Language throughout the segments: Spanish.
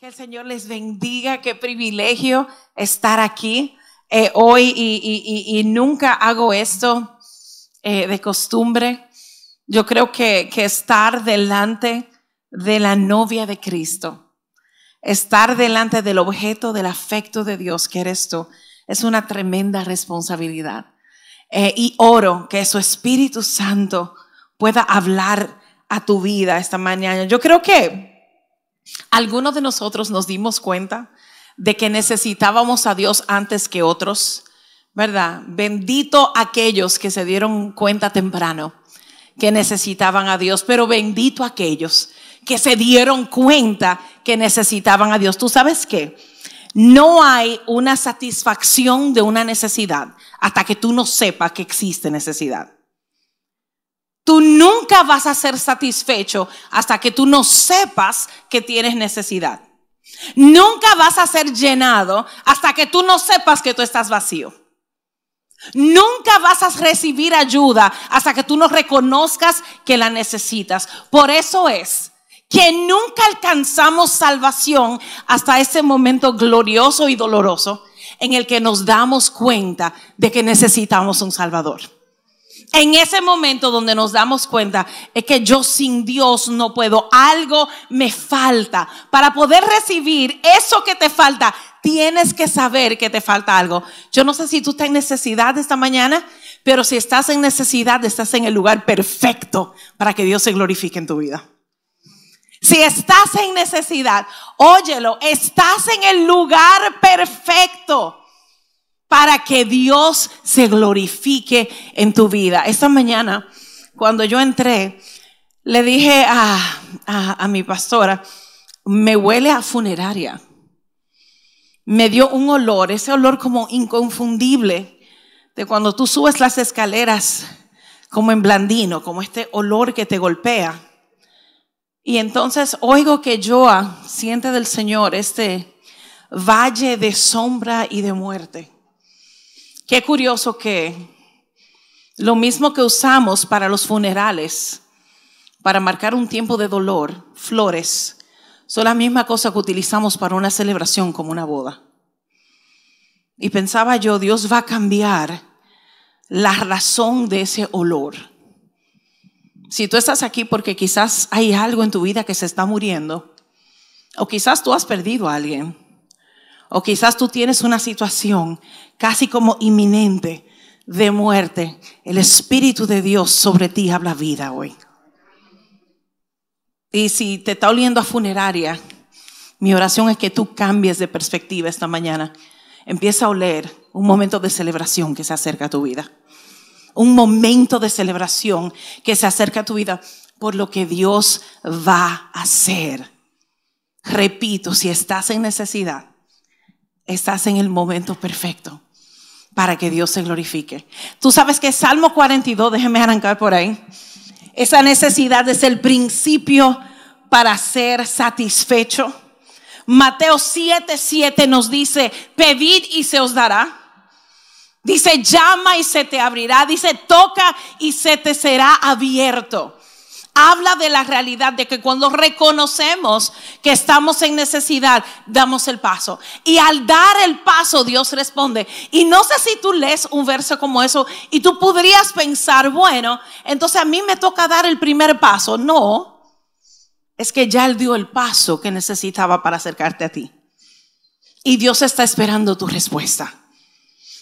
Que el Señor les bendiga, qué privilegio estar aquí eh, hoy y, nunca hago esto eh, de costumbre. Yo creo que, estar delante de la novia de Cristo, estar delante del objeto del afecto de Dios que eres tú, es una tremenda responsabilidad. Eh, y oro que su Espíritu Santo pueda hablar a tu vida esta mañana. Yo creo que algunos de nosotros nos dimos cuenta de que necesitábamos a Dios antes que otros, ¿verdad? Bendito aquellos que se dieron cuenta temprano que necesitaban a Dios, pero bendito aquellos que se dieron cuenta que necesitaban a Dios. ¿Tú sabes qué? No hay una satisfacción de una necesidad hasta que tú no sepas que existe necesidad. Tú nunca vas a ser satisfecho hasta que tú no sepas que tienes necesidad. Nunca vas a ser llenado hasta que tú no sepas que tú estás vacío. Nunca vas a recibir ayuda hasta que tú no reconozcas que la necesitas. Por eso es que nunca alcanzamos salvación hasta ese momento glorioso y doloroso en el que nos damos cuenta de que necesitamos un Salvador en ese momento donde nos damos cuenta es que yo sin Dios no puedo, algo me falta. Para poder recibir eso que te falta, tienes que saber que te falta algo. Yo no sé si tú estás en necesidad esta mañana, pero si estás en necesidad, estás en el lugar perfecto para que Dios se glorifique en tu vida. Si estás en necesidad, óyelo, estás en el lugar perfecto para que Dios se glorifique en tu vida. Esta mañana, cuando yo entré, le dije a, mi pastora, me huele a funeraria. Me dio un olor, ese olor como inconfundible de cuando tú subes las escaleras como en blandino, como este olor que te golpea. Y entonces oigo que Joa siente del Señor este valle de sombra y de muerte. Qué curioso que lo mismo que usamos para los funerales, para marcar un tiempo de dolor, flores, son la misma cosa que utilizamos para una celebración como una boda. Y pensaba yo, Dios va a cambiar la razón de ese olor. Si tú estás aquí porque quizás hay algo en tu vida que se está muriendo, o quizás tú has perdido a alguien, o quizás tú tienes una situación casi como inminente de muerte. El Espíritu de Dios sobre ti habla vida hoy. Y si te está oliendo a funeraria, mi oración es que tú cambies de perspectiva esta mañana. Empieza a oler un momento de celebración que se acerca a tu vida. Un momento de celebración que se acerca a tu vida por lo que Dios va a hacer. Repito, si estás en necesidad, estás en el momento perfecto para que Dios se glorifique. Tú sabes que Salmo 42, déjeme arrancar por ahí, esa necesidad es el principio para ser satisfecho. Mateo 7, 7 nos dice, pedid y se os dará. Dice, llama y se te abrirá. Dice, toca y se te será abierto habla de la realidad de que cuando reconocemos que estamos en necesidad, damos el paso. Y al dar el paso, Dios responde. Y no sé si tú lees un verso como eso y tú podrías pensar, bueno, entonces a mí me toca dar el primer paso. No, es que ya Él dio el paso que necesitaba para acercarte a ti. Y Dios está esperando tu respuesta.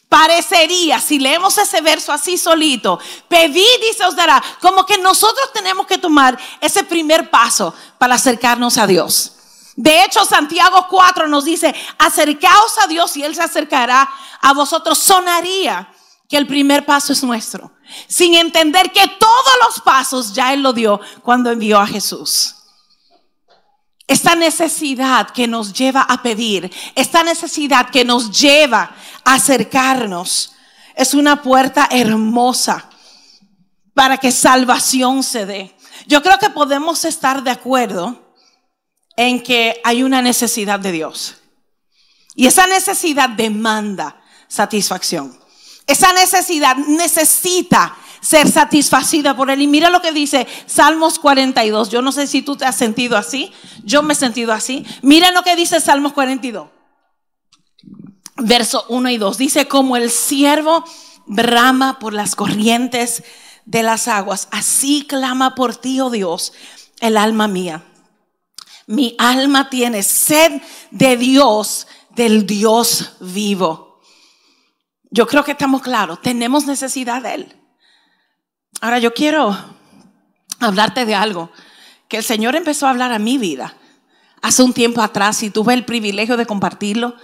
Parecería, si leemos ese verso así solito, pedid y se os dará, como que nosotros tenemos que tomar ese primer paso para acercarnos a Dios. De hecho, Santiago 4 nos dice, acercaos a Dios y Él se acercará a vosotros. Sonaría que el primer paso es nuestro, sin entender que todos los pasos ya Él lo dio cuando envió a Jesús. Esta necesidad que nos lleva a pedir, esta necesidad que nos lleva a acercarnos, es una puerta hermosa para que salvación se dé. Yo creo que podemos estar de acuerdo en que hay una necesidad de Dios. Y esa necesidad demanda satisfacción. Esa necesidad necesita ser satisfacida por Él. Y mira lo que dice Salmos 42. Yo no sé si tú te has sentido así. Yo me he sentido así. Mira lo que dice Salmos 42. Verso 1 y 2. Dice, como el siervo brama por las corrientes de las aguas, así clama por ti, oh Dios, el alma mía. Mi alma tiene sed de Dios, del Dios vivo. Yo creo que estamos claros, tenemos necesidad de Él. Ahora yo quiero hablarte de algo que el Señor empezó a hablar a mi vida hace un tiempo atrás y tuve el privilegio de compartirlo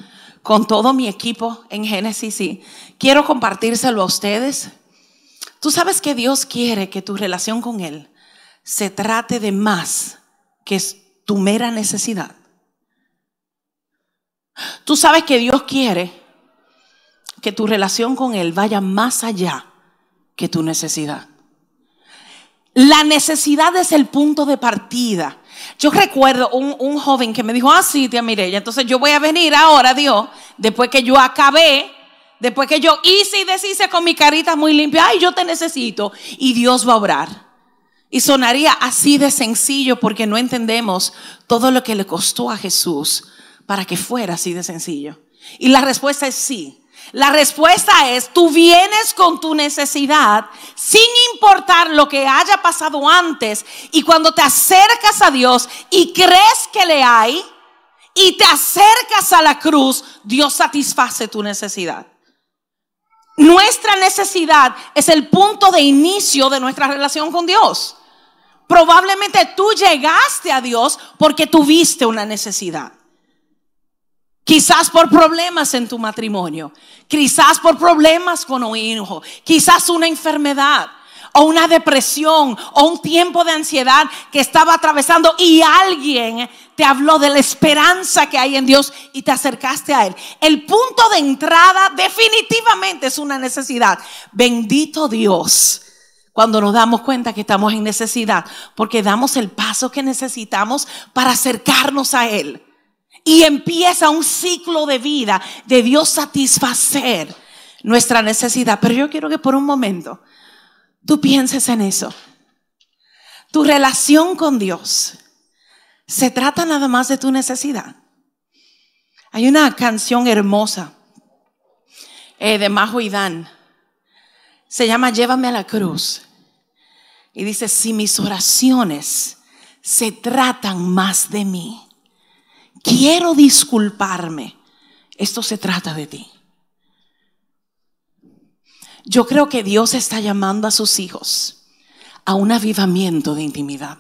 con todo mi equipo en Génesis y quiero compartírselo a ustedes. Tú sabes que Dios quiere que tu relación con Él se trate de más que tu mera necesidad. Tú sabes que Dios quiere que tu relación con Él vaya más allá que tu necesidad. La necesidad es el punto de partida. Yo recuerdo un, joven que me dijo, ah, sí, tía Mireya, entonces yo voy a venir ahora, Dios, después que yo acabé, después que yo hice y deshice con mi carita muy limpia, ay, yo te necesito, y Dios va a obrar. Y sonaría así de sencillo porque no entendemos todo lo que le costó a Jesús para que fuera así de sencillo. Y la respuesta es sí. La respuesta es, tú vienes con tu necesidad sin importar lo que haya pasado antes y cuando te acercas a Dios y crees que le hay y te acercas a la cruz, Dios satisface tu necesidad. Nuestra necesidad es el punto de inicio de nuestra relación con Dios. Probablemente tú llegaste a Dios porque tuviste una necesidad. Quizás por problemas en tu matrimonio, quizás por problemas con un hijo, quizás una enfermedad o una depresión o un tiempo de ansiedad que estaba atravesando y alguien te habló de la esperanza que hay en Dios y te acercaste a Él. El punto de entrada definitivamente es una necesidad. Bendito Dios cuando nos damos cuenta que estamos en necesidad, porque damos el paso que necesitamos para acercarnos a Él. Y empieza un ciclo de vida de Dios satisfacer nuestra necesidad. Pero yo quiero que por un momento tú pienses en eso. Tu relación con Dios se trata nada más de tu necesidad. Hay una canción hermosa eh, de Majo y Dan. Se llama Llévame a la cruz. Y dice, si mis oraciones se tratan más de mí quiero disculparme. Esto se trata de ti. Yo creo que Dios está llamando a sus hijos a un avivamiento de intimidad.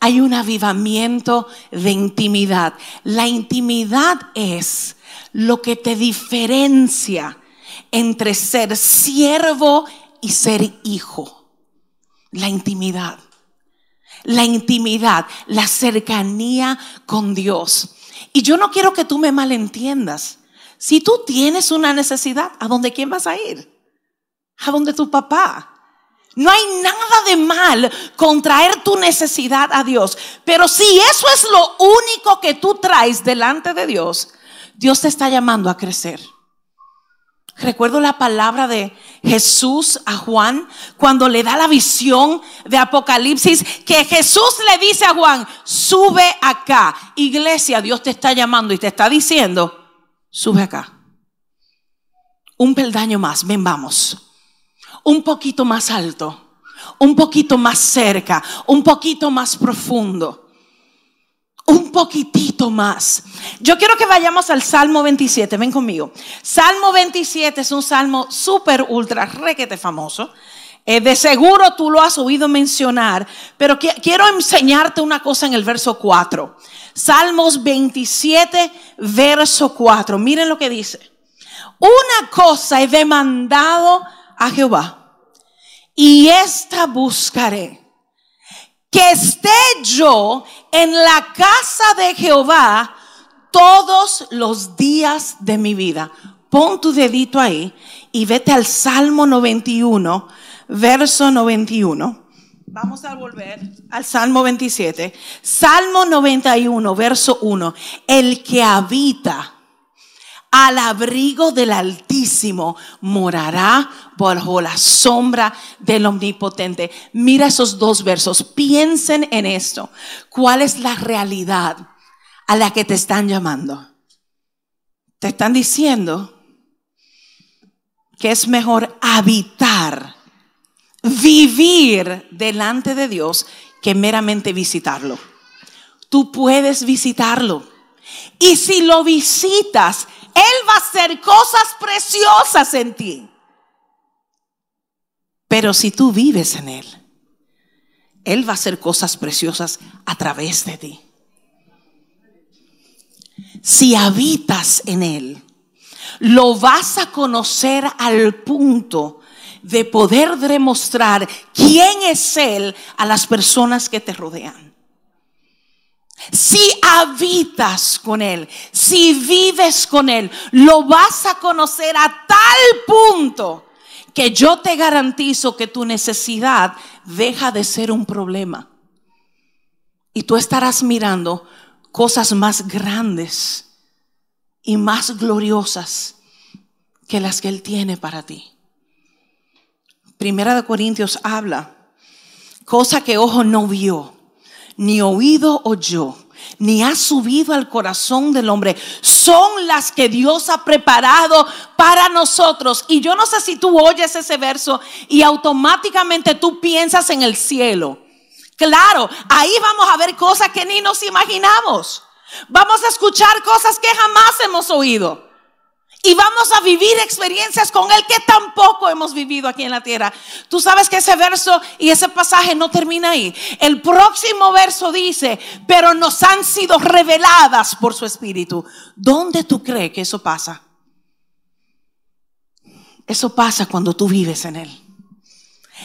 Hay un avivamiento de intimidad. La intimidad es lo que te diferencia entre ser siervo y ser hijo. La intimidad la intimidad, la cercanía con Dios. Y yo no quiero que tú me malentiendas. Si tú tienes una necesidad, ¿a dónde quién vas a ir? A donde tu papá. No hay nada de mal con traer tu necesidad a Dios. Pero si eso es lo único que tú traes delante de Dios, Dios te está llamando a crecer. Recuerdo la palabra de Jesús a Juan cuando le da la visión de Apocalipsis que Jesús le dice a Juan, sube acá. Iglesia, Dios te está llamando y te está diciendo, sube acá. Un peldaño más, ven vamos. Un poquito más alto, un poquito más cerca, un poquito más profundo un poquitito más. Yo quiero que vayamos al Salmo 27, ven conmigo. Salmo 27 es un salmo súper, ultra, requete famoso. Eh, de seguro tú lo has oído mencionar, pero quiero enseñarte una cosa en el verso 4. Salmos 27, verso 4. Miren lo que dice. Una cosa he demandado a Jehová y esta buscaré que esté yo en la casa de Jehová todos los días de mi vida. Pon tu dedito ahí y vete al Salmo 91, verso 91. Vamos a volver al Salmo 27. Salmo 91, verso 1. El que habita al abrigo del Altísimo, morará bajo la sombra del Omnipotente. Mira esos dos versos, piensen en esto. ¿Cuál es la realidad a la que te están llamando? Te están diciendo que es mejor habitar, vivir delante de Dios que meramente visitarlo. Tú puedes visitarlo. Y si lo visitas, Él va a hacer cosas preciosas en ti. Pero si tú vives en Él, Él va a hacer cosas preciosas a través de ti. Si habitas en Él, lo vas a conocer al punto de poder demostrar quién es Él a las personas que te rodean. Si habitas con Él, si vives con Él, lo vas a conocer a tal punto que yo te garantizo que tu necesidad deja de ser un problema. Y tú estarás mirando cosas más grandes y más gloriosas que las que Él tiene para ti. Primera de Corintios habla, cosa que ojo no vio, ni oído oyó, ni ha subido al corazón del hombre, son las que Dios ha preparado para nosotros. Y yo no sé si tú oyes ese verso y automáticamente tú piensas en el cielo. Claro, ahí vamos a ver cosas que ni nos imaginamos. Vamos a escuchar cosas que jamás hemos oído. Y vamos a vivir experiencias con Él que tampoco hemos vivido aquí en la tierra. Tú sabes que ese verso y ese pasaje no termina ahí. El próximo verso dice, pero nos han sido reveladas por su Espíritu. ¿Dónde tú crees que eso pasa? Eso pasa cuando tú vives en Él.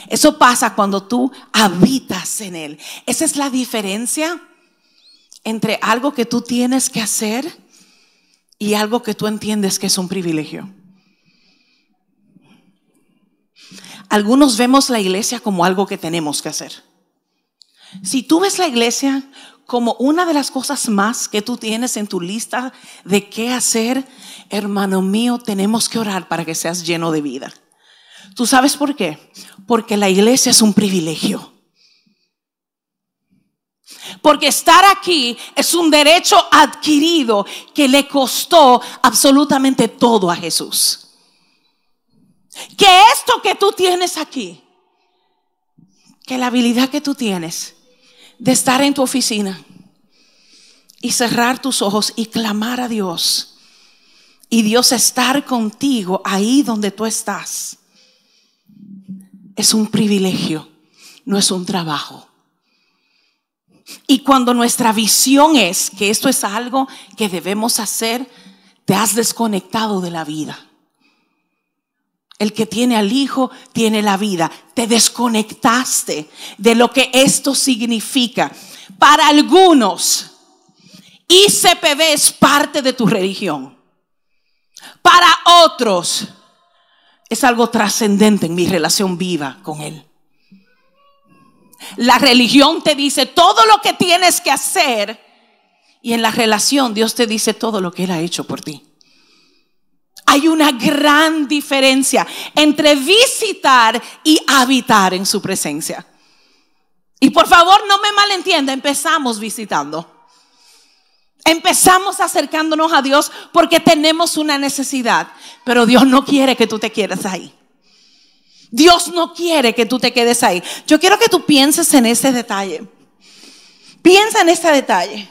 Eso pasa cuando tú habitas en Él. Esa es la diferencia entre algo que tú tienes que hacer y algo que tú entiendes que es un privilegio. Algunos vemos la iglesia como algo que tenemos que hacer. Si tú ves la iglesia como una de las cosas más que tú tienes en tu lista de qué hacer, hermano mío, tenemos que orar para que seas lleno de vida. ¿Tú sabes por qué? Porque la iglesia es un privilegio. Porque estar aquí es un derecho adquirido que le costó absolutamente todo a Jesús. Que esto que tú tienes aquí, que la habilidad que tú tienes de estar en tu oficina y cerrar tus ojos y clamar a Dios y Dios estar contigo ahí donde tú estás, es un privilegio, no es un trabajo. Y cuando nuestra visión es que esto es algo que debemos hacer, te has desconectado de la vida. El que tiene al Hijo tiene la vida. Te desconectaste de lo que esto significa. Para algunos, ICPB es parte de tu religión. Para otros, es algo trascendente en mi relación viva con Él. La religión te dice todo lo que tienes que hacer y en la relación Dios te dice todo lo que Él ha hecho por ti. Hay una gran diferencia entre visitar y habitar en su presencia. Y por favor no me malentienda, empezamos visitando. Empezamos acercándonos a Dios porque tenemos una necesidad, pero Dios no quiere que tú te quieras ahí. Dios no quiere que tú te quedes ahí. Yo quiero que tú pienses en ese detalle. Piensa en este detalle.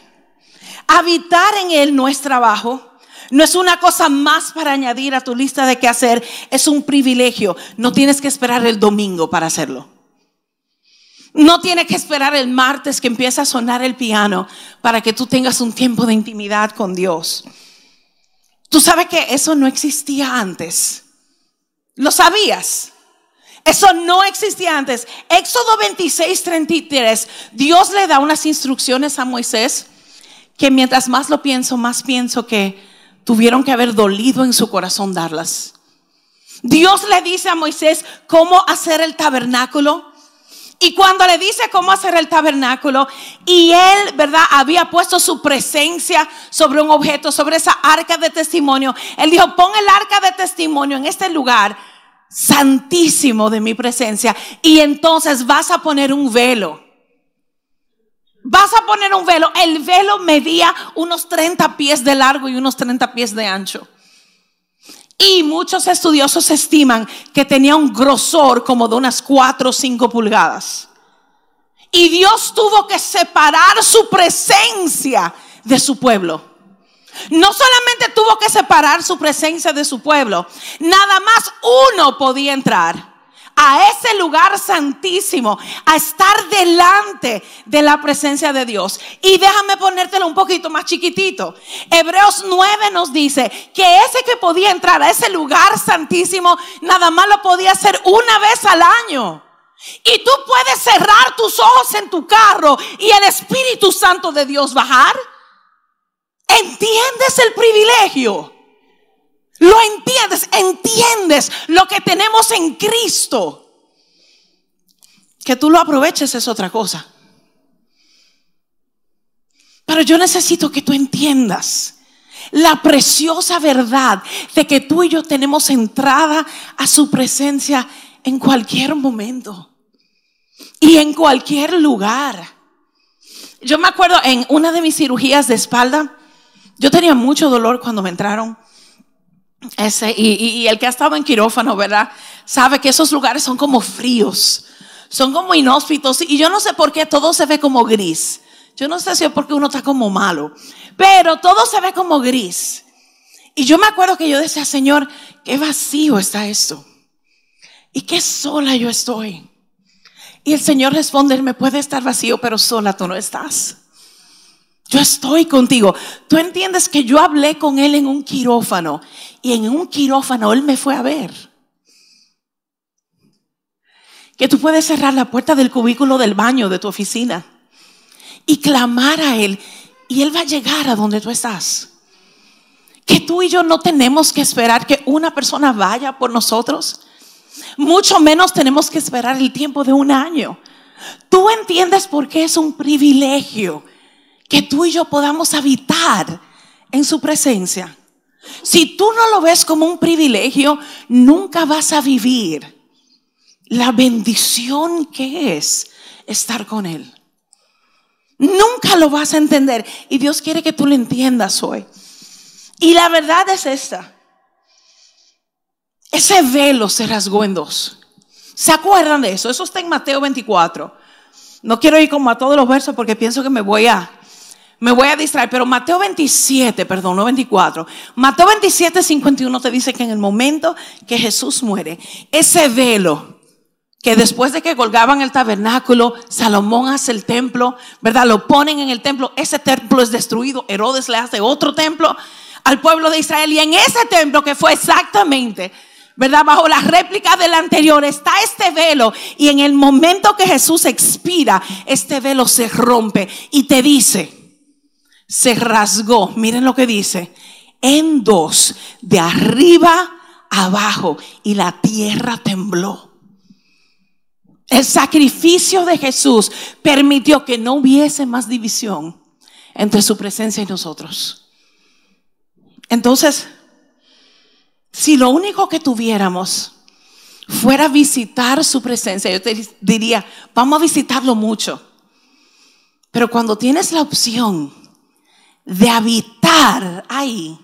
Habitar en Él no es trabajo. No es una cosa más para añadir a tu lista de qué hacer. Es un privilegio. No tienes que esperar el domingo para hacerlo. No tienes que esperar el martes que empieza a sonar el piano para que tú tengas un tiempo de intimidad con Dios. Tú sabes que eso no existía antes. ¿Lo sabías? Eso no existía antes. Éxodo 26, 33, Dios le da unas instrucciones a Moisés que mientras más lo pienso, más pienso que tuvieron que haber dolido en su corazón darlas. Dios le dice a Moisés cómo hacer el tabernáculo Y cuando le dice cómo hacer el tabernáculo, y él, ¿verdad? Había puesto su presencia sobre un objeto, sobre esa arca de testimonio. Él dijo, pon el arca de testimonio en este lugar santísimo de mi presencia. Y entonces vas a poner un velo. Vas a poner un velo. El velo medía unos 30 pies de largo y unos 30 pies de ancho. Y muchos estudiosos estiman que tenía un grosor como de unas 4 o 5 pulgadas. Y Dios tuvo que separar su presencia de su pueblo. No solamente tuvo que separar su presencia de su pueblo, nada más uno podía entrar a ese lugar santísimo, a estar delante de la presencia de Dios. Y déjame ponértelo un poquito más chiquitito. Hebreos 9 nos dice que ese que podía entrar a ese lugar santísimo, nada más lo podía hacer una vez al año. Y tú puedes cerrar tus ojos en tu carro y el Espíritu Santo de Dios bajar. ¿Entiendes el privilegio? Lo entiendes, entiendes lo que tenemos en Cristo. Que tú lo aproveches es otra cosa. Pero yo necesito que tú entiendas la preciosa verdad de que tú y yo tenemos entrada a su presencia en cualquier momento y en cualquier lugar. Yo me acuerdo en una de mis cirugías de espalda, yo tenía mucho dolor cuando me entraron ese, y, el que ha estado en quirófano, ¿verdad? Sabe que esos lugares son como fríos, son como inhóspitos. Y yo no sé por qué todo se ve como gris. Yo no sé si es porque uno está como malo, pero todo se ve como gris. Y yo me acuerdo que yo decía, Señor, qué vacío está esto. Y qué sola yo estoy. Y el Señor responde, me puede estar vacío, pero sola tú no estás. Yo estoy contigo. Tú entiendes que yo hablé con él en un quirófano y en un quirófano él me fue a ver. Que tú puedes cerrar la puerta del cubículo del baño de tu oficina y clamar a él y él va a llegar a donde tú estás. Que tú y yo no tenemos que esperar que una persona vaya por nosotros. Mucho menos tenemos que esperar el tiempo de un año. Tú entiendes por qué es un privilegio que tú y yo podamos habitar en su presencia. Si tú no lo ves como un privilegio, nunca vas a vivir la bendición que es estar con Él. Nunca lo vas a entender. Y Dios quiere que tú lo entiendas hoy. Y la verdad es esta. Ese velo se rasgó en dos. ¿Se acuerdan de eso? Eso está en Mateo 24. No quiero ir como a todos los versos porque pienso que me voy a me voy a distraer, pero Mateo 27, perdón, no 24. Mateo 27, 51 te dice que en el momento que Jesús muere, ese velo que después de que colgaban el tabernáculo, Salomón hace el templo, ¿verdad? Lo ponen en el templo, ese templo es destruido, Herodes le hace otro templo al pueblo de Israel y en ese templo que fue exactamente ¿verdad? Bajo la réplica del anterior está este velo y en el momento que Jesús expira, este velo se rompe y te dice, se rasgó, miren lo que dice, en dos, de arriba abajo, y la tierra tembló. El sacrificio de Jesús permitió que no hubiese más división entre su presencia y nosotros. Entonces, si lo único que tuviéramos fuera visitar su presencia, yo te diría, vamos a visitarlo mucho. Pero cuando tienes la opción de habitar ahí,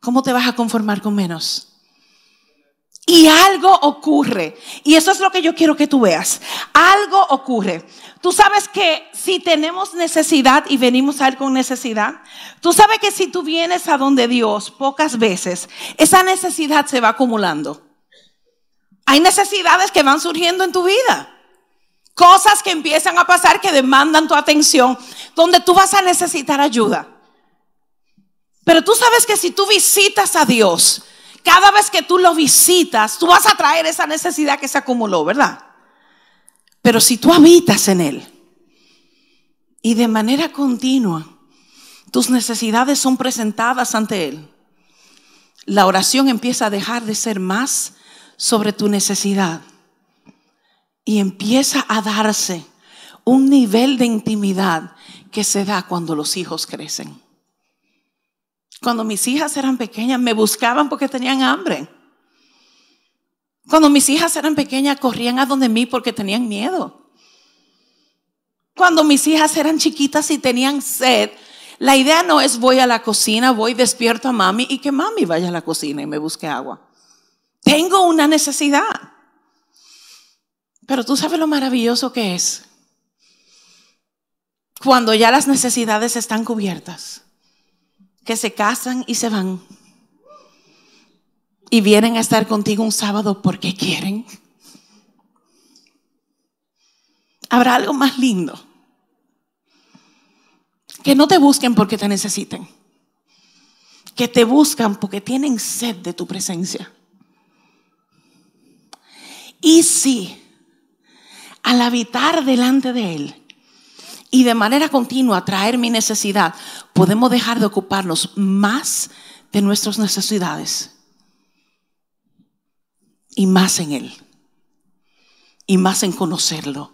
¿cómo te vas a conformar con menos? Y algo ocurre. Y eso es lo que yo quiero que tú veas. Algo ocurre. Tú sabes que si tenemos necesidad y venimos a Él con necesidad, tú sabes que si tú vienes a donde Dios pocas veces, esa necesidad se va acumulando. Hay necesidades que van surgiendo en tu vida. Cosas que empiezan a pasar que demandan tu atención, donde tú vas a necesitar ayuda. Pero tú sabes que si tú visitas a Dios, cada vez que tú lo visitas, tú vas a traer esa necesidad que se acumuló, ¿verdad? Pero si tú habitas en Él y de manera continua tus necesidades son presentadas ante Él, la oración empieza a dejar de ser más sobre tu necesidad y empieza a darse un nivel de intimidad que se da cuando los hijos crecen. Cuando mis hijas eran pequeñas, me buscaban porque tenían hambre. Cuando mis hijas eran pequeñas, corrían a donde mí porque tenían miedo. Cuando mis hijas eran chiquitas y tenían sed, la idea no es voy a la cocina, voy despierto a mami y que mami vaya a la cocina y me busque agua. Tengo una necesidad. Pero tú sabes lo maravilloso que es cuando ya las necesidades están cubiertas, que se casan y se van y vienen a estar contigo un sábado porque quieren. Habrá algo más lindo. Que no te busquen porque te necesiten. Que te buscan porque tienen sed de tu presencia. Y si al habitar delante de Él y de manera continua traer mi necesidad, podemos dejar de ocuparnos más de nuestras necesidades y más en Él, y más en conocerlo,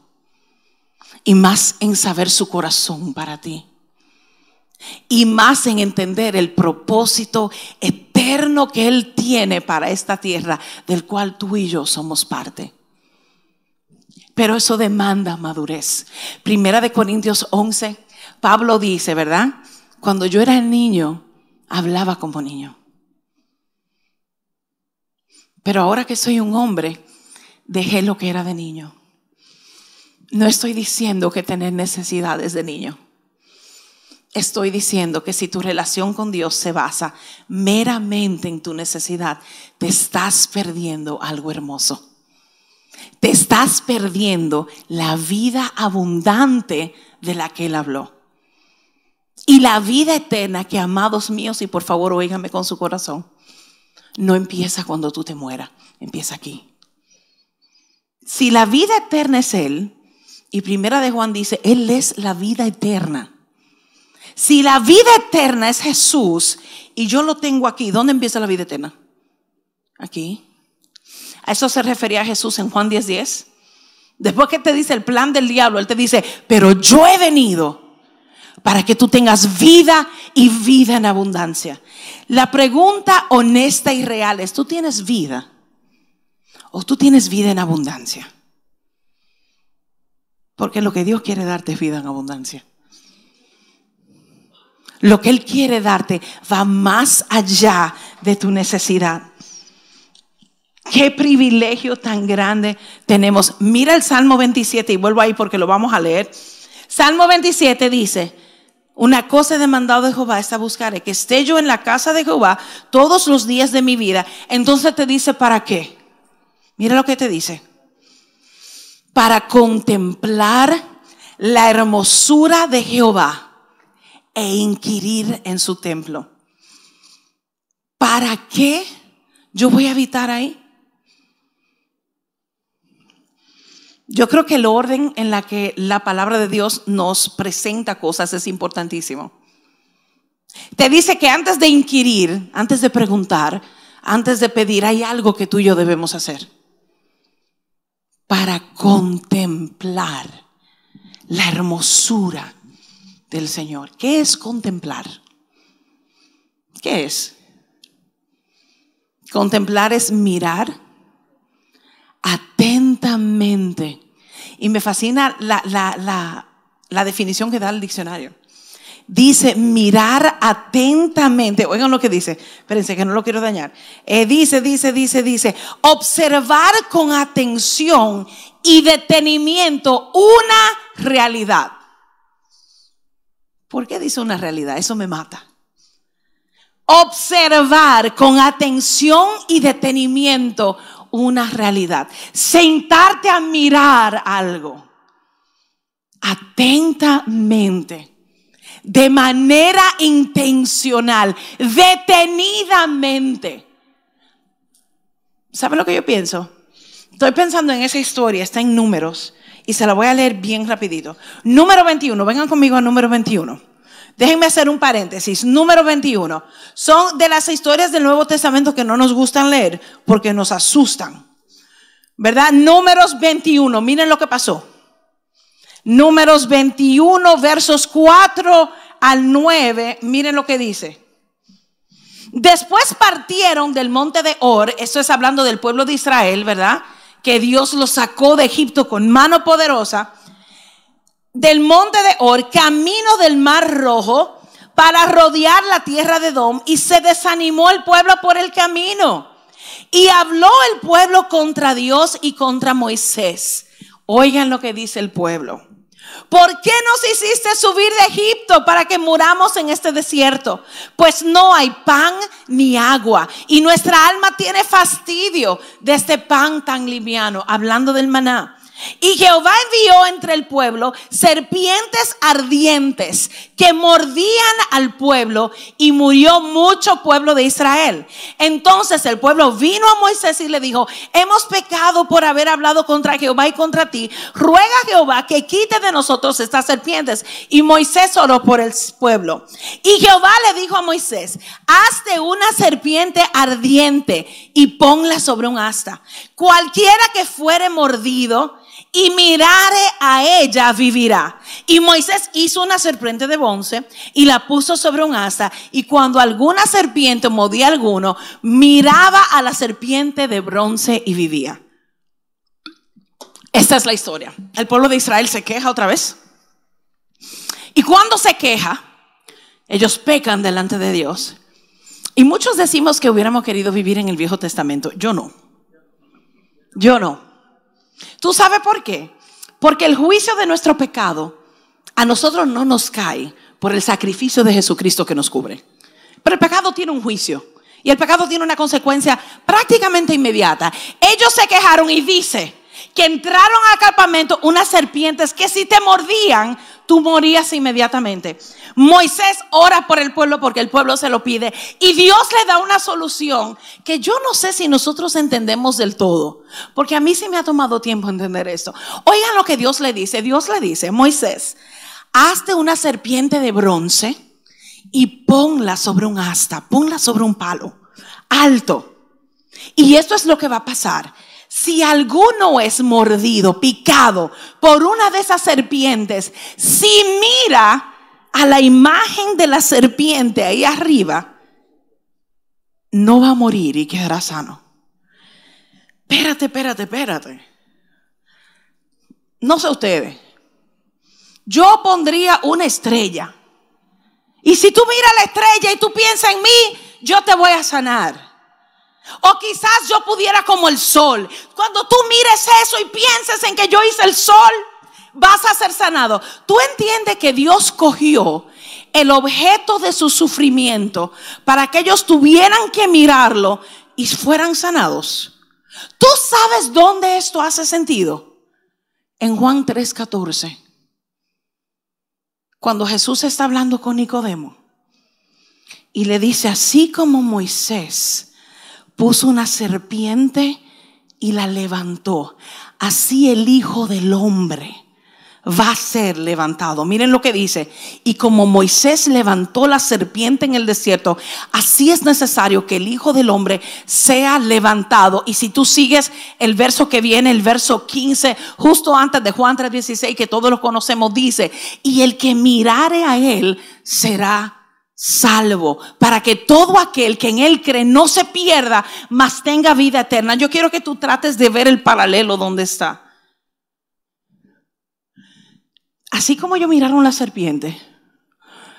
y más en saber su corazón para ti, y más en entender el propósito eterno que Él tiene para esta tierra, del cual tú y yo somos parte. Pero eso demanda madurez. Primera de Corintios 11, Pablo dice, ¿verdad? Cuando yo era niño, hablaba como niño. Pero ahora que soy un hombre, dejé lo que era de niño. No estoy diciendo que tener necesidades de niño. Estoy diciendo que si tu relación con Dios se basa meramente en tu necesidad, te estás perdiendo algo hermoso. Te estás perdiendo la vida abundante de la que Él habló. Y la vida eterna que, amados míos, y por favor oígame con su corazón, no empieza cuando tú te mueras, empieza aquí. Si la vida eterna es Él, y primera de Juan dice, Él es la vida eterna. Si la vida eterna es Jesús y yo lo tengo aquí, ¿dónde empieza la vida eterna? Aquí. A eso se refería Jesús en Juan 10:10. 10. Después que te dice el plan del diablo, Él te dice, pero yo he venido para que tú tengas vida y vida en abundancia. La pregunta honesta y real es, ¿tú tienes vida? ¿O tú tienes vida en abundancia? Porque lo que Dios quiere darte es vida en abundancia. Lo que Él quiere darte va más allá de tu necesidad. Qué privilegio tan grande tenemos. Mira el Salmo 27 y vuelvo ahí porque lo vamos a leer. Salmo 27 dice, una cosa he demandado de Jehová, esta buscaré, que esté yo en la casa de Jehová todos los días de mi vida. Entonces te dice, ¿para qué? Mira lo que te dice. Para contemplar la hermosura de Jehová e inquirir en su templo. ¿Para qué yo voy a habitar ahí? Yo creo que el orden en la que la palabra de Dios nos presenta cosas es importantísimo. Te dice que antes de inquirir, antes de preguntar, antes de pedir, hay algo que tú y yo debemos hacer para contemplar la hermosura del Señor. ¿Qué es contemplar? ¿Qué es? Contemplar es mirar atentamente. Y me fascina la, definición que da el diccionario. Dice mirar atentamente. Oigan lo que dice. Espérense que no lo quiero dañar. Eh, dice, dice, dice, dice. Observar con atención y detenimiento una realidad. ¿Por qué dice una realidad? Eso me mata. Observar con atención y detenimiento una realidad. Sentarte a mirar algo atentamente, de manera intencional, detenidamente. ¿Sabe lo que yo pienso? Estoy pensando en esa historia, está en números, y se la voy a leer bien rapidito. Número 21, vengan conmigo a número 21. Déjenme hacer un paréntesis. Número 21. Son de las historias del Nuevo Testamento que no nos gustan leer porque nos asustan. ¿verdad? Números 21, miren lo que pasó. Números 21, versos 4 al 9, miren lo que dice. Después partieron del monte de Or, esto es hablando del pueblo de Israel, ¿verdad? Que Dios los sacó de Egipto con mano poderosa. Del monte de Or, camino del mar rojo, para rodear la tierra de Dom, y se desanimó el pueblo por el camino. Y habló el pueblo contra Dios y contra Moisés. Oigan lo que dice el pueblo. ¿Por qué nos hiciste subir de Egipto para que muramos en este desierto? Pues no hay pan ni agua y nuestra alma tiene fastidio de este pan tan liviano, hablando del maná. Y Jehová envió entre el pueblo serpientes ardientes que mordían al pueblo y murió mucho pueblo de Israel. Entonces el pueblo vino a Moisés y le dijo, hemos pecado por haber hablado contra Jehová y contra ti. Ruega a Jehová que quite de nosotros estas serpientes. Y Moisés oró por el pueblo. Y Jehová le dijo a Moisés, hazte una serpiente ardiente y ponla sobre un asta. Cualquiera que fuere mordido, y mirare a ella vivirá. Y Moisés hizo una serpiente de bronce y la puso sobre un asta. Y cuando alguna serpiente mordía alguno, miraba a la serpiente de bronce y vivía. Esta es la historia. El pueblo de Israel se queja otra vez. Y cuando se queja, ellos pecan delante de Dios. Y muchos decimos que hubiéramos querido vivir en el Viejo Testamento. Yo no. Yo no. ¿Tú sabes por qué? Porque el juicio de nuestro pecado a nosotros no nos cae por el sacrificio de Jesucristo que nos cubre. Pero el pecado tiene un juicio y el pecado tiene una consecuencia prácticamente inmediata. Ellos se quejaron y dice que entraron al campamento unas serpientes que si te mordían, tú morías inmediatamente. Moisés ora por el pueblo porque el pueblo se lo pide y Dios le da una solución que yo no sé si nosotros entendemos del todo, porque a mí sí me ha tomado tiempo entender esto. Oigan lo que Dios le dice. Dios le dice, Moisés, hazte una serpiente de bronce y ponla sobre un asta, ponla sobre un palo alto. Y esto es lo que va a pasar. Si alguno es mordido, picado por una de esas serpientes, si mira a la imagen de la serpiente ahí arriba, no va a morir y quedará sano. Espérate, espérate, espérate. No sé ustedes. Yo pondría una estrella. Y si tú miras la estrella y tú piensas en mí, yo te voy a sanar. O quizás yo pudiera como el sol. Cuando tú mires eso y pienses en que yo hice el sol, vas a ser sanado. Tú entiendes que Dios cogió el objeto de su sufrimiento para que ellos tuvieran que mirarlo y fueran sanados. ¿Tú sabes dónde esto hace sentido? En Juan 3:14. Cuando Jesús está hablando con Nicodemo y le dice, así como Moisés puso una serpiente y la levantó, así el Hijo del Hombre va a ser levantado. Miren lo que dice. Y como Moisés levantó la serpiente en el desierto, así es necesario que el Hijo del Hombre sea levantado. Y si tú sigues el verso que viene, el verso 15, justo antes de Juan 3:16, que todos lo conocemos, dice, y el que mirare a él será salvo, para que todo aquel que en él cree no se pierda, mas tenga vida eterna. Yo quiero que tú trates de ver el paralelo donde está. Así como ellos miraron la serpiente,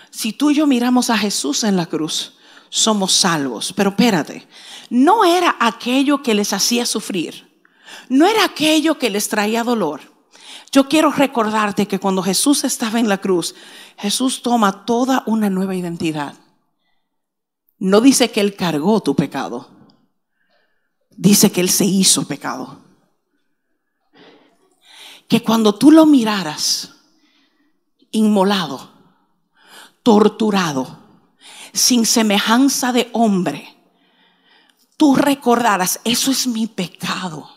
si tú y yo miramos a Jesús en la cruz, somos salvos. Pero espérate, no era aquello que les hacía sufrir, no era aquello que les traía dolor. Yo quiero recordarte que cuando Jesús estaba en la cruz, Jesús toma toda una nueva identidad. No dice que Él cargó tu pecado, dice que Él se hizo pecado. Que cuando tú lo miraras, inmolado, torturado, sin semejanza de hombre, tú recordarás, eso es mi pecado.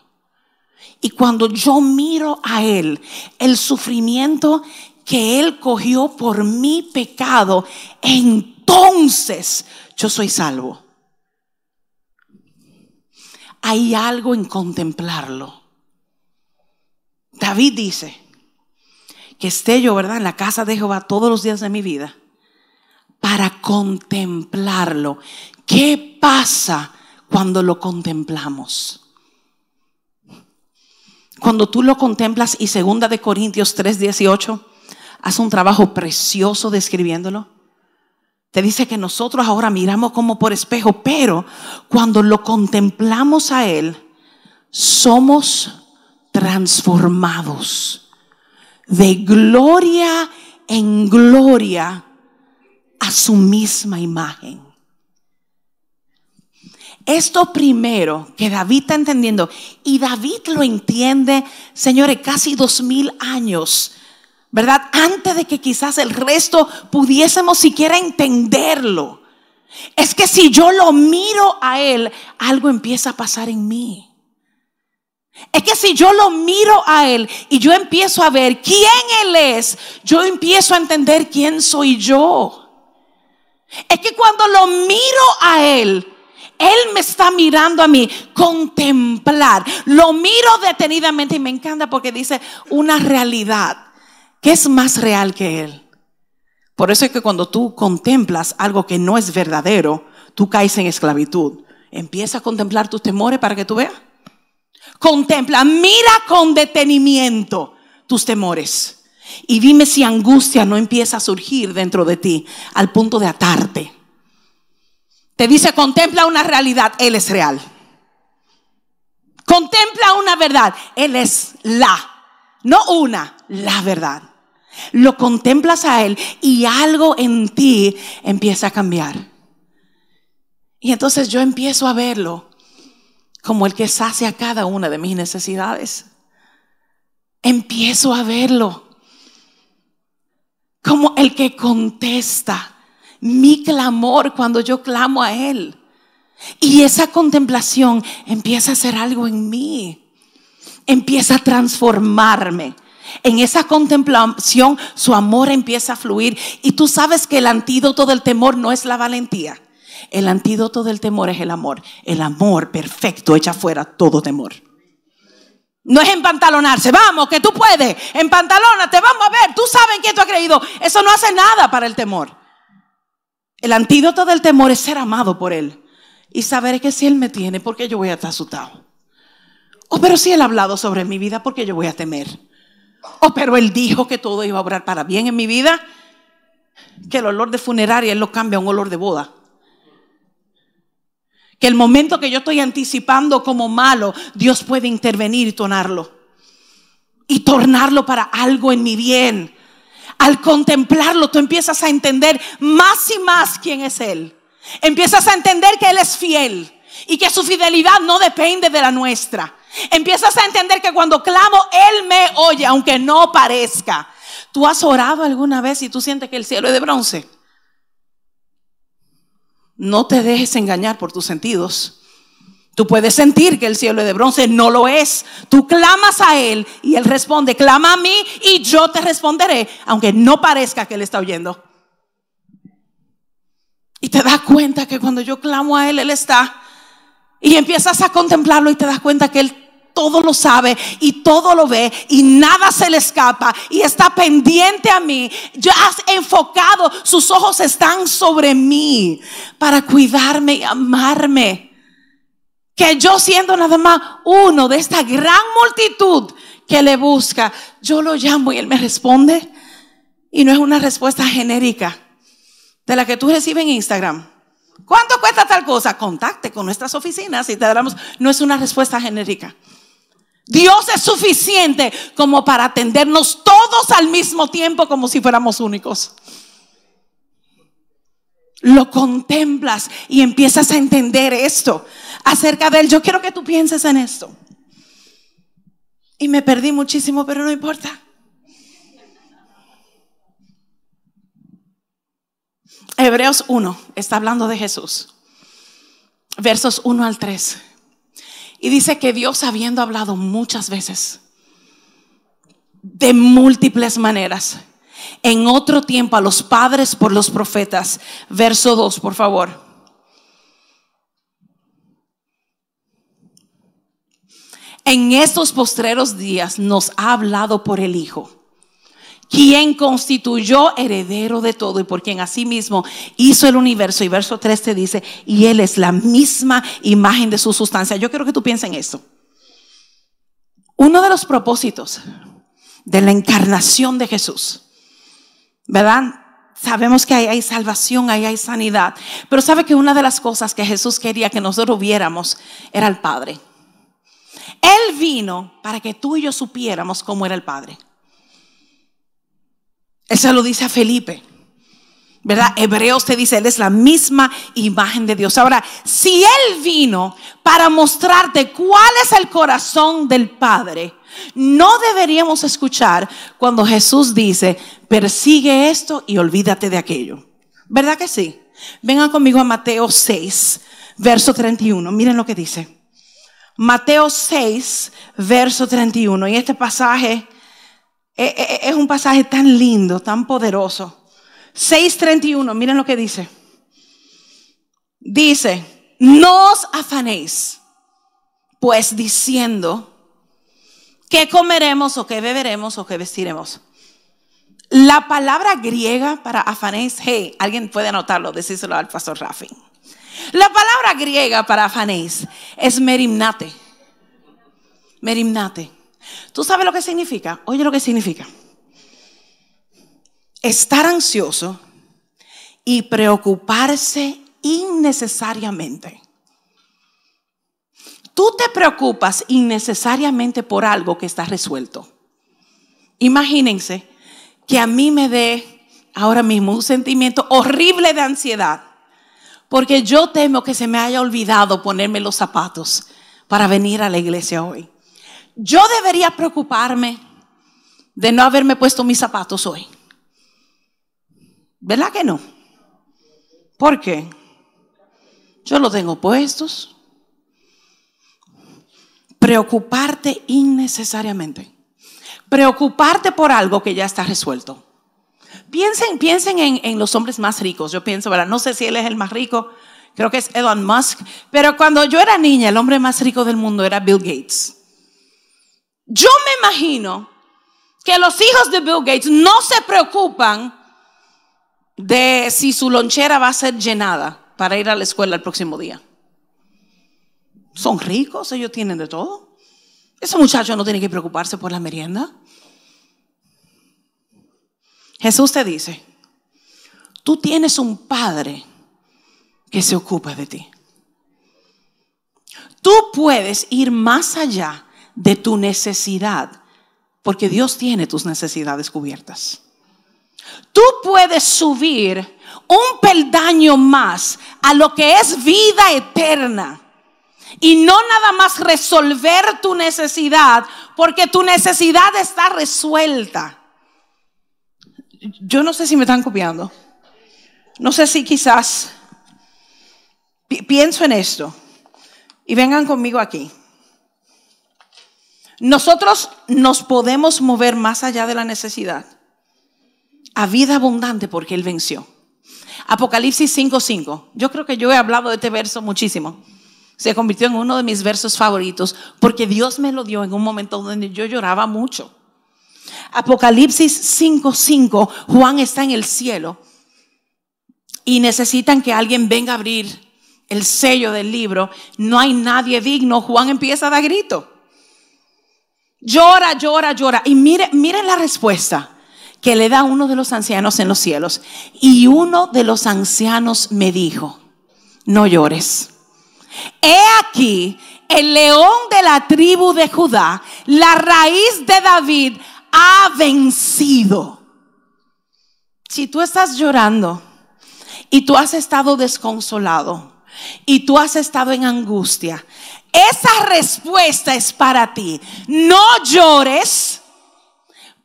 Y cuando yo miro a Él, el sufrimiento que Él cogió por mi pecado, entonces yo soy salvo. Hay algo en contemplarlo. David dice que esté yo, ¿verdad?, en la casa de Jehová todos los días de mi vida para contemplarlo. ¿Qué pasa cuando lo contemplamos? Cuando tú lo contemplas y segunda de Corintios 3:18 hace un trabajo precioso describiéndolo. Te dice que nosotros ahora miramos como por espejo, pero cuando lo contemplamos a Él, somos transformados de gloria en gloria a su misma imagen. Esto primero que David está entendiendo, y David lo entiende, señores, casi dos mil años, ¿verdad? Antes de que quizás el resto pudiésemos siquiera entenderlo. Es que si yo lo miro a Él, algo empieza a pasar en mí. Es que si yo lo miro a Él y yo empiezo a ver quién Él es, yo empiezo a entender quién soy yo. Es que cuando lo miro a Él, Él me está mirando a mí, contemplar. Lo miro detenidamente y me encanta porque dice una realidad que es más real que Él. Por eso es que cuando tú contemplas algo que no es verdadero, tú caes en esclavitud. Empieza a contemplar tus temores para que tú veas. Contempla, mira con detenimiento tus temores. Y dime si angustia no empieza a surgir dentro de ti al punto de atarte. Te dice, contempla una realidad, Él es real. Contempla una verdad, Él es la, no una, la verdad. Lo contemplas a Él y algo en ti empieza a cambiar. Y entonces yo empiezo a verlo como el que sacia cada una de mis necesidades. Empiezo a verlo como el que contesta mi clamor cuando yo clamo a Él. Y esa contemplación empieza a hacer algo en mí. Empieza a transformarme. En esa contemplación su amor empieza a fluir. Y tú sabes que el antídoto del temor no es la valentía. El antídoto del temor es el amor. El amor perfecto echa fuera todo temor. No es empantalonarse. Vamos, que tú puedes. Empantalónate, vamos a ver. Tú sabes en quién tú has creído. Eso no hace nada para el temor. El antídoto del temor es ser amado por Él. Y saber que si Él me tiene, ¿por qué yo voy a estar asustado? Oh, pero si Él ha hablado sobre mi vida, ¿por qué yo voy a temer? Oh, pero Él dijo que todo iba a obrar para bien en mi vida. Que el olor de funeraria Él lo cambia a un olor de boda. Que el momento que yo estoy anticipando como malo, Dios puede intervenir y tornarlo. Y tornarlo para algo en mi bien. Al contemplarlo, tú empiezas a entender más y más quién es Él. Empiezas a entender que Él es fiel y que su fidelidad no depende de la nuestra. Empiezas a entender que cuando clamo, Él me oye, aunque no parezca. ¿Tú has orado alguna vez y tú sientes que el cielo es de bronce? No te dejes engañar por tus sentidos. Tú puedes sentir que el cielo es de bronce, no lo es. Tú clamas a Él y Él responde, clama a mí y yo te responderé, aunque no parezca que Él está oyendo. Y te das cuenta que cuando yo clamo a Él, Él está. Y empiezas a contemplarlo y te das cuenta que Él todo lo sabe y todo lo ve y nada se le escapa y está pendiente a mí. Ya has enfocado, sus ojos están sobre mí para cuidarme y amarme. Que yo siendo nada más uno de esta gran multitud que le busca, yo lo llamo y él me responde. Y no es una respuesta genérica de la que tú recibes en Instagram. ¿Cuánto cuesta tal cosa? Contacte con nuestras oficinas y te daremos. No es una respuesta genérica. Dios es suficiente como para atendernos todos al mismo tiempo como si fuéramos únicos. Lo contemplas y empiezas a entender esto acerca de Él. Yo quiero que tú pienses en esto. Y me perdí muchísimo, pero no importa. Hebreos 1 está hablando de Jesús. Versos 1 al 3. Y dice que Dios habiendo hablado muchas veces, de múltiples maneras, en otro tiempo a los padres por los profetas. Verso 2, por favor. En estos postreros días nos ha hablado por el Hijo quien constituyó heredero de todo y por quien asimismo hizo el universo. Y verso 3 te dice, y Él es la misma imagen de su sustancia. Yo quiero que tú pienses en esto. Uno de los propósitos de la encarnación de Jesús, ¿verdad? Sabemos que ahí hay salvación, ahí hay sanidad. Pero sabe que una de las cosas que Jesús quería que nosotros viéramos era el Padre. Él vino para que tú y yo supiéramos cómo era el Padre. Eso lo dice a Felipe. ¿Verdad? Hebreos te dice, Él es la misma imagen de Dios. Ahora, si Él vino para mostrarte cuál es el corazón del Padre, no deberíamos escuchar cuando Jesús dice, persigue esto y olvídate de aquello. ¿Verdad que sí? Vengan conmigo a Mateo 6, verso 31. Miren lo que dice. Mateo 6, verso 31. Y este pasaje eh, eh, eh, es un pasaje tan lindo, tan poderoso. 6.31, miren lo que dice. Dice, no os afanéis, pues diciendo, ¿qué comeremos o qué beberemos o qué vestiremos? La palabra griega para afanéis, hey, alguien puede anotarlo, decírselo al pastor Rafi. La palabra griega para afanéis es merimnate. Merimnate. ¿Tú sabes lo que significa? Oye lo que significa. Estar ansioso y preocuparse innecesariamente. Tú te preocupas innecesariamente por algo que está resuelto. Imagínense que a mí me dé ahora mismo un sentimiento horrible de ansiedad, porque yo temo que se me haya olvidado ponerme los zapatos para venir a la iglesia hoy yo debería preocuparme de no haberme puesto mis zapatos hoy. ¿Verdad que no? ¿Por qué? Yo los tengo puestos. Preocuparte innecesariamente. Preocuparte por algo que ya está resuelto. Piensen, piensen en, los hombres más ricos. Yo pienso, ¿verdad? No sé si él es el más rico. Creo que es Elon Musk. Pero cuando yo era niña, el hombre más rico del mundo era Bill Gates. Yo me imagino que los hijos de Bill Gates no se preocupan de si su lonchera va a ser llenada para ir a la escuela el próximo día. Son ricos, ellos tienen de todo. Ese muchacho no tiene que preocuparse por la merienda. Jesús te dice, tú tienes un padre que se ocupa de ti. Tú puedes ir más allá de tu necesidad, porque Dios tiene tus necesidades cubiertas. Tú puedes subir un peldaño más a lo que es vida eterna y no nada más resolver tu necesidad, porque tu necesidad está resuelta. Yo no sé si me están copiando. No sé si quizás pienso en esto y vengan conmigo aquí. Nosotros nos podemos mover más allá de la necesidad a vida abundante porque Él venció. Apocalipsis 5:5. Yo creo que yo he hablado de este verso muchísimo. Se convirtió en uno de mis versos favoritos porque Dios me lo dio en un momento donde yo lloraba mucho. Apocalipsis 5:5. Juan está en el cielo y necesitan que alguien venga a abrir el sello del libro. No hay nadie digno. Juan empieza a dar grito. Llora, llora, llora. Y mire, mire la respuesta que le da uno de los ancianos en los cielos. Y uno de los ancianos me dijo, no llores. He aquí el león de la tribu de Judá, la raíz de David, ha vencido. Si tú estás llorando y tú has estado desconsolado y tú has estado en angustia, esa respuesta es para ti. No llores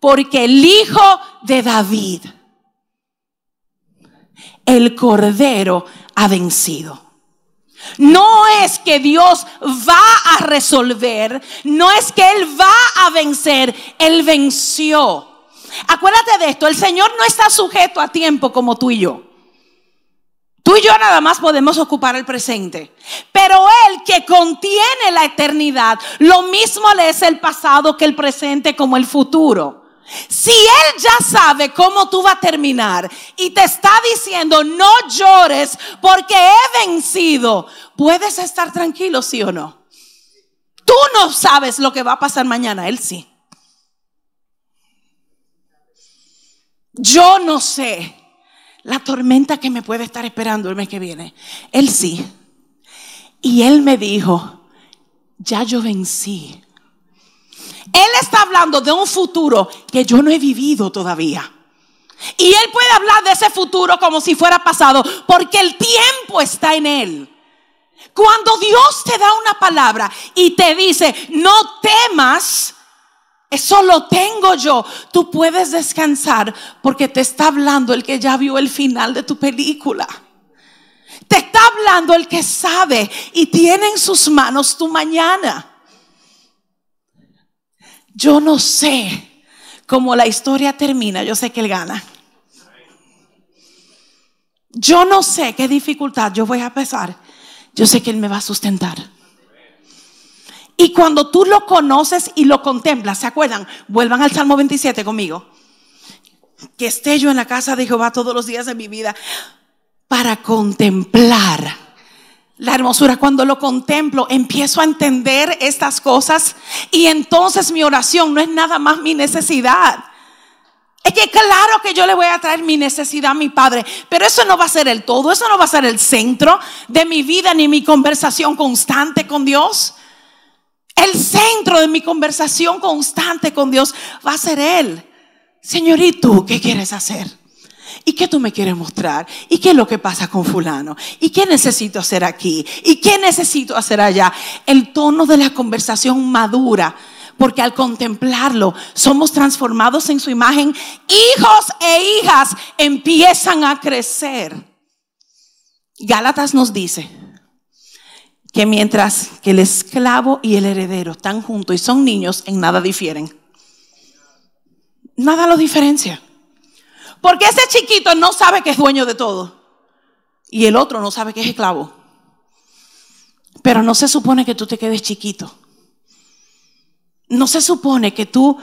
porque el hijo de David, el cordero, ha vencido. No es que Dios va a resolver, no es que Él va a vencer, Él venció. Acuérdate de esto, el Señor no está sujeto a tiempo como tú y yo. Tú y yo nada más podemos ocupar el presente. Pero Él que contiene la eternidad, lo mismo le es el pasado que el presente como el futuro. Si Él ya sabe cómo tú vas a terminar y te está diciendo no llores porque he vencido, puedes estar tranquilo, sí o no. Tú no sabes lo que va a pasar mañana, Él sí. Yo no sé la tormenta que me puede estar esperando el mes que viene. Él sí. Y Él me dijo, ya yo vencí. Él está hablando de un futuro que yo no he vivido todavía. Y Él puede hablar de ese futuro como si fuera pasado, porque el tiempo está en Él. Cuando Dios te da una palabra y te dice, no temas, eso lo tengo yo. Tú puedes descansar porque te está hablando el que ya vio el final de tu película. Te está hablando el que sabe y tiene en sus manos tu mañana. Yo no sé cómo la historia termina, yo sé que Él gana. Yo no sé qué dificultad yo voy a pasar, yo sé que Él me va a sustentar. Y cuando tú lo conoces y lo contemplas, ¿se acuerdan? Vuelvan al Salmo 27 conmigo. Que esté yo en la casa de Jehová todos los días de mi vida para contemplar la hermosura. Cuando lo contemplo, empiezo a entender estas cosas y entonces mi oración no es nada más mi necesidad. Es que claro que yo le voy a traer mi necesidad a mi Padre, pero eso no va a ser el todo, eso no va a ser el centro de mi vida ni mi conversación constante con Dios. El centro de mi conversación constante con Dios va a ser Él. Señor, ¿y tú qué quieres hacer? ¿Y qué tú me quieres mostrar? ¿Y qué es lo que pasa con fulano? ¿Y qué necesito hacer aquí? ¿Y qué necesito hacer allá? El tono de la conversación madura. Porque al contemplarlo somos transformados en su imagen. Hijos e hijas empiezan a crecer. Gálatas nos dice que mientras que el esclavo y el heredero están juntos y son niños, en nada difieren. Nada los diferencia. Porque ese chiquito no sabe que es dueño de todo. Y el otro no sabe que es esclavo. Pero no se supone que tú te quedes chiquito. No se supone que tú,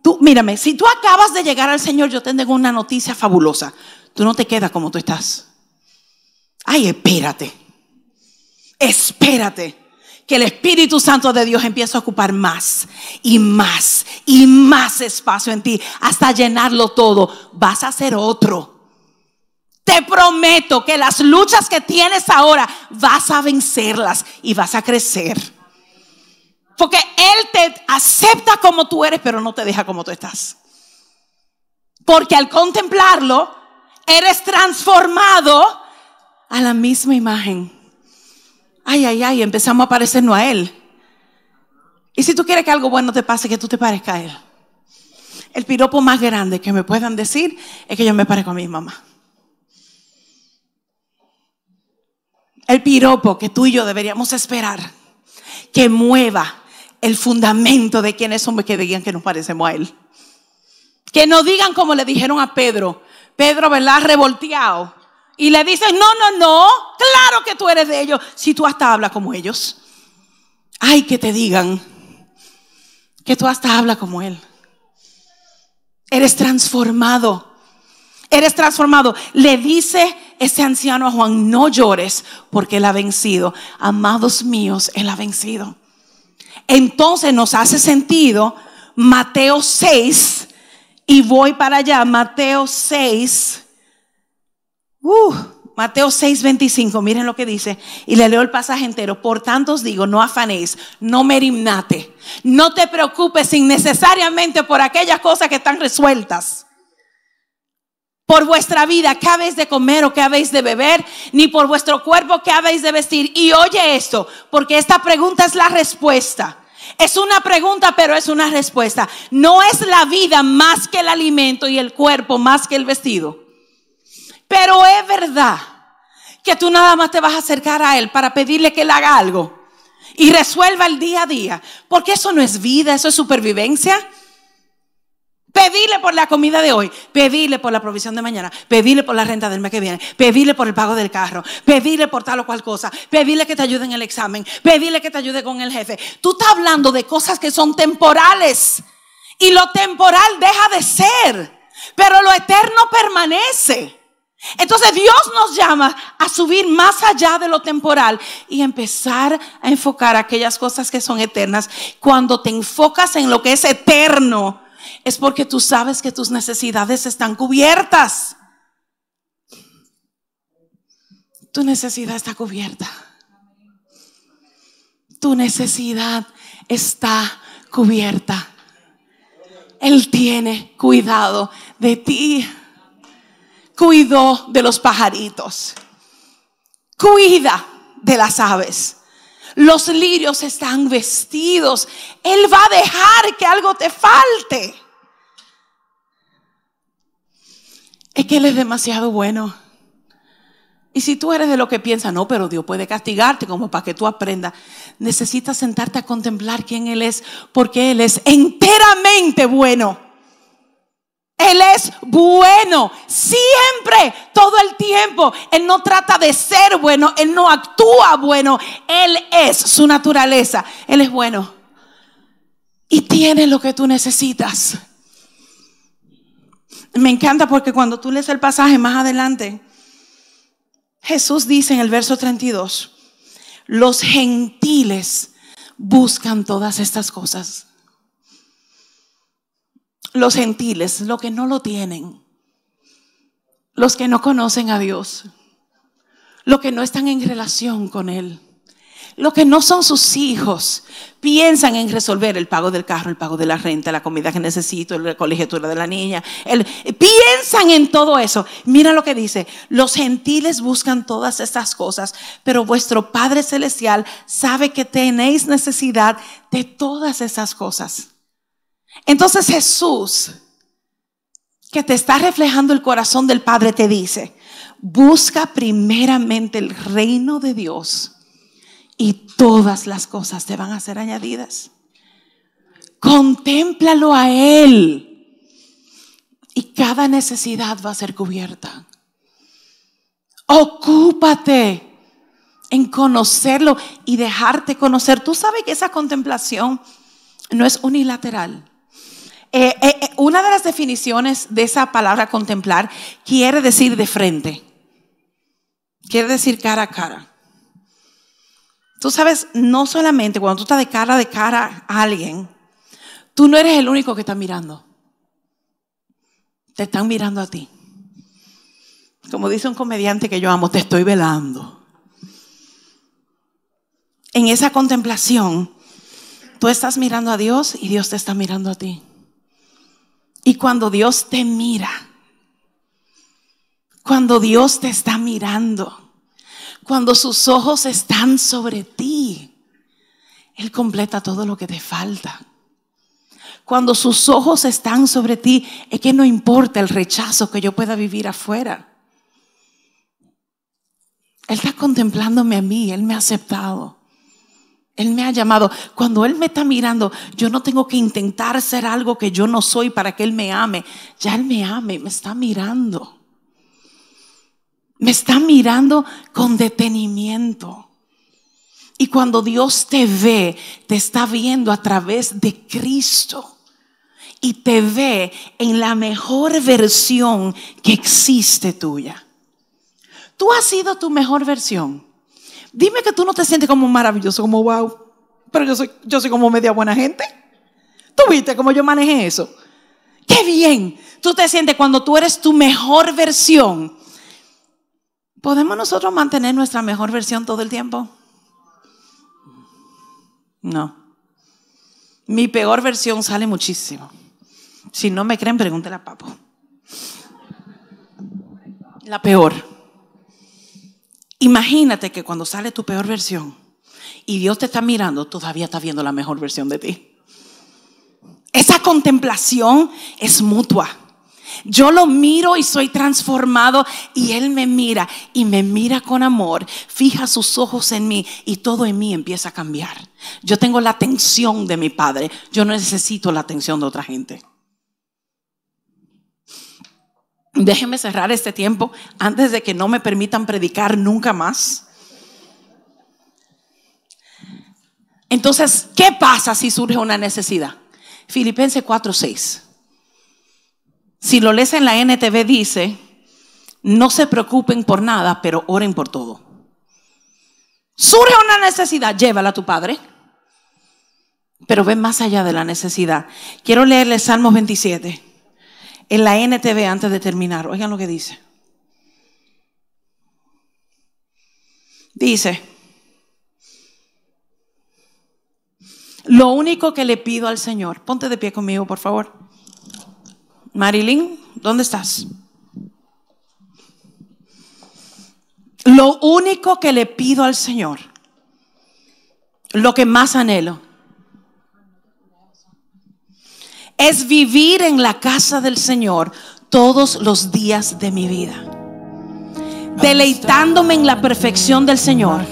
tú, mírame, si tú acabas de llegar al Señor, yo tengo una noticia fabulosa. Tú no te quedas como tú estás. Ay, espérate. Espérate que el Espíritu Santo de Dios empiece a ocupar más y más y más espacio en ti hasta llenarlo todo. Vas a ser otro. Te prometo que las luchas que tienes ahora vas a vencerlas y vas a crecer. Porque Él te acepta como tú eres, pero no te deja como tú estás. Porque al contemplarlo, eres transformado a la misma imagen ay, ay, ay, empezamos a parecernos a Él. Y si tú quieres que algo bueno te pase, que tú te parezcas a Él. El piropo más grande que me puedan decir es que yo me parezco a mi mamá. El piropo que tú y yo deberíamos esperar que mueva el fundamento de quienes somos que digan que nos parecemos a Él. Que no digan como le dijeron a Pedro. Pedro, ¿verdad? Revolteado. Y le dicen, no, no, no, claro que tú eres de ellos, si tú hasta hablas como ellos. Ay, que te digan que tú hasta hablas como Él. Eres transformado. Eres transformado. Le dice ese anciano a Juan, no llores porque Él ha vencido. Amados míos, Él ha vencido. Entonces nos hace sentido Mateo 6 y voy para allá, Mateo 6 Uh, Mateo 6:25, miren lo que dice. Y le leo el pasaje entero. Por tanto os digo, no afanéis, no merimnate. No te preocupes innecesariamente por aquellas cosas que están resueltas. Por vuestra vida, qué habéis de comer o qué habéis de beber, ni por vuestro cuerpo qué habéis de vestir. Y oye esto, porque esta pregunta es la respuesta. Es una pregunta, pero es una respuesta. No es la vida más que el alimento y el cuerpo más que el vestido. Pero es verdad que tú nada más te vas a acercar a Él para pedirle que Él haga algo y resuelva el día a día. Porque eso no es vida, eso es supervivencia. Pedirle por la comida de hoy, pedirle por la provisión de mañana, pedirle por la renta del mes que viene, pedirle por el pago del carro, pedirle por tal o cual cosa, pedirle que te ayude en el examen, pedirle que te ayude con el jefe. Tú estás hablando de cosas que son temporales y lo temporal deja de ser, pero lo eterno permanece. Entonces Dios nos llama a subir más allá de lo temporal y empezar a enfocar aquellas cosas que son eternas. Cuando te enfocas en lo que es eterno, es porque tú sabes que tus necesidades están cubiertas. Tu necesidad está cubierta. Tu necesidad está cubierta. Él tiene cuidado de ti. Cuidó de los pajaritos. Cuida de las aves. Los lirios están vestidos. Él va a dejar que algo te falte. Es que Él es demasiado bueno. Y si tú eres de lo que piensa, no, pero Dios puede castigarte como para que tú aprendas, necesitas sentarte a contemplar quién Él es, porque Él es enteramente bueno. Él es bueno, siempre, todo el tiempo. Él no trata de ser bueno, Él no actúa bueno, Él es su naturaleza, Él es bueno. Y tiene lo que tú necesitas. Me encanta porque cuando tú lees el pasaje más adelante, Jesús dice en el verso 32, los gentiles buscan todas estas cosas. Los gentiles, los que no lo tienen, los que no conocen a Dios, los que no están en relación con Él. Los que no son sus hijos piensan en resolver el pago del carro, el pago de la renta, la comida que necesito, la colegiatura de la niña. piensan en todo eso. Mira lo que dice. Los gentiles buscan todas estas cosas, pero vuestro Padre Celestial sabe que tenéis necesidad de todas esas cosas. Entonces Jesús, que te está reflejando el corazón del Padre, te dice, busca primeramente el reino de Dios y todas las cosas te van a ser añadidas. Contémplalo a Él y cada necesidad va a ser cubierta. Ocúpate en conocerlo y dejarte conocer. Tú sabes que esa contemplación no es unilateral. Eh, eh, eh, una de las definiciones de esa palabra contemplar quiere decir de frente, quiere decir cara a cara. Tú sabes, no solamente cuando tú estás de cara de cara a alguien, tú no eres el único que está mirando. Te están mirando a ti. Como dice un comediante que yo amo, te estoy velando. En esa contemplación, tú estás mirando a Dios y Dios te está mirando a ti. Y cuando Dios te mira, cuando Dios te está mirando, cuando sus ojos están sobre ti, Él completa todo lo que te falta. Cuando sus ojos están sobre ti, es que no importa el rechazo que yo pueda vivir afuera. Él está contemplándome a mí, Él me ha aceptado. Él me ha llamado. Cuando Él me está mirando, yo no tengo que intentar ser algo que yo no soy para que Él me ame. Ya Él me ame, me está mirando. Me está mirando con detenimiento. Y cuando Dios te ve, te está viendo a través de Cristo. Y te ve en la mejor versión que existe tuya. Tú has sido tu mejor versión. Dime que tú no te sientes como maravilloso, como wow. Pero yo soy, yo soy como media buena gente. ¿Tú viste cómo yo manejé eso? Qué bien. Tú te sientes cuando tú eres tu mejor versión ¿Podemos nosotros mantener nuestra mejor versión todo el tiempo? No. Mi peor versión sale muchísimo. Si no me creen, pregúntele a Papo. La peor. Imagínate que cuando sale tu peor versión y Dios te está mirando, todavía está viendo la mejor versión de ti. Esa contemplación es mutua. Yo lo miro y soy transformado y Él me mira y me mira con amor, fija sus ojos en mí y todo en mí empieza a cambiar. Yo tengo la atención de mi Padre, yo no necesito la atención de otra gente. Déjeme cerrar este tiempo antes de que no me permitan predicar nunca más. Entonces, ¿qué pasa si surge una necesidad? Filipenses 4:6. Si lo lees en la NTV dice, no se preocupen por nada, pero oren por todo. Surge una necesidad, llévala a tu padre. Pero ven más allá de la necesidad. Quiero leerle Salmos 27 en la NTV antes de terminar. Oigan lo que dice. Dice, lo único que le pido al Señor, ponte de pie conmigo, por favor. Marilyn, ¿dónde estás? Lo único que le pido al Señor, lo que más anhelo, es vivir en la casa del Señor todos los días de mi vida. Deleitándome en la perfección del Señor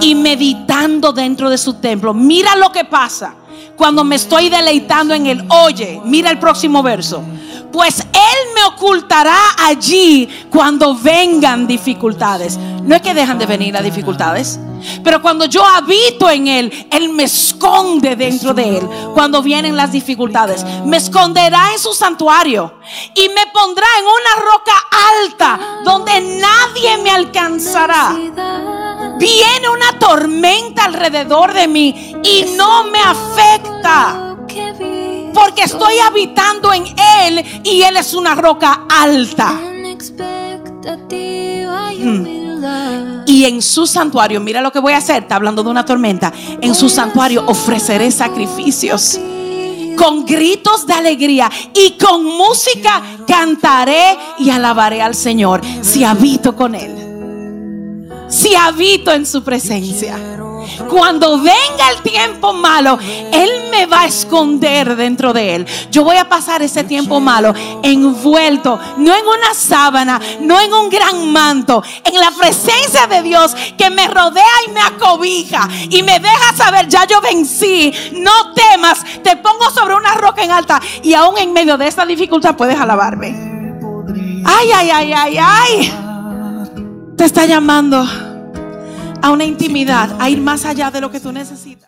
y meditando dentro de su templo. Mira lo que pasa cuando me estoy deleitando en Él. Oye, mira el próximo verso pues Él me ocultará allí cuando vengan dificultades. No es que dejan de venir las dificultades, pero cuando yo habito en Él, Él me esconde dentro de Él cuando vienen las dificultades. Me esconderá en su santuario y me pondrá en una roca alta donde nadie me alcanzará. Viene una tormenta alrededor de mí y no me afecta porque estoy habitando en Él y Él es una roca alta. Mm. Y en su santuario, mira lo que voy a hacer, está hablando de una tormenta, en su santuario ofreceré sacrificios. Con gritos de alegría y con música cantaré y alabaré al Señor si habito con Él. Si habito en su presencia. Cuando venga el tiempo malo, Él me va a esconder dentro de Él. Yo voy a pasar ese tiempo malo envuelto, no en una sábana, no en un gran manto, en la presencia de Dios que me rodea y me acobija y me deja saber, ya yo vencí, no temas, te pongo sobre una roca en alta y aún en medio de esta dificultad puedes alabarme. Ay, ay, ay, ay, ay. Te está llamando a una intimidad, a ir más allá de lo que tú necesitas.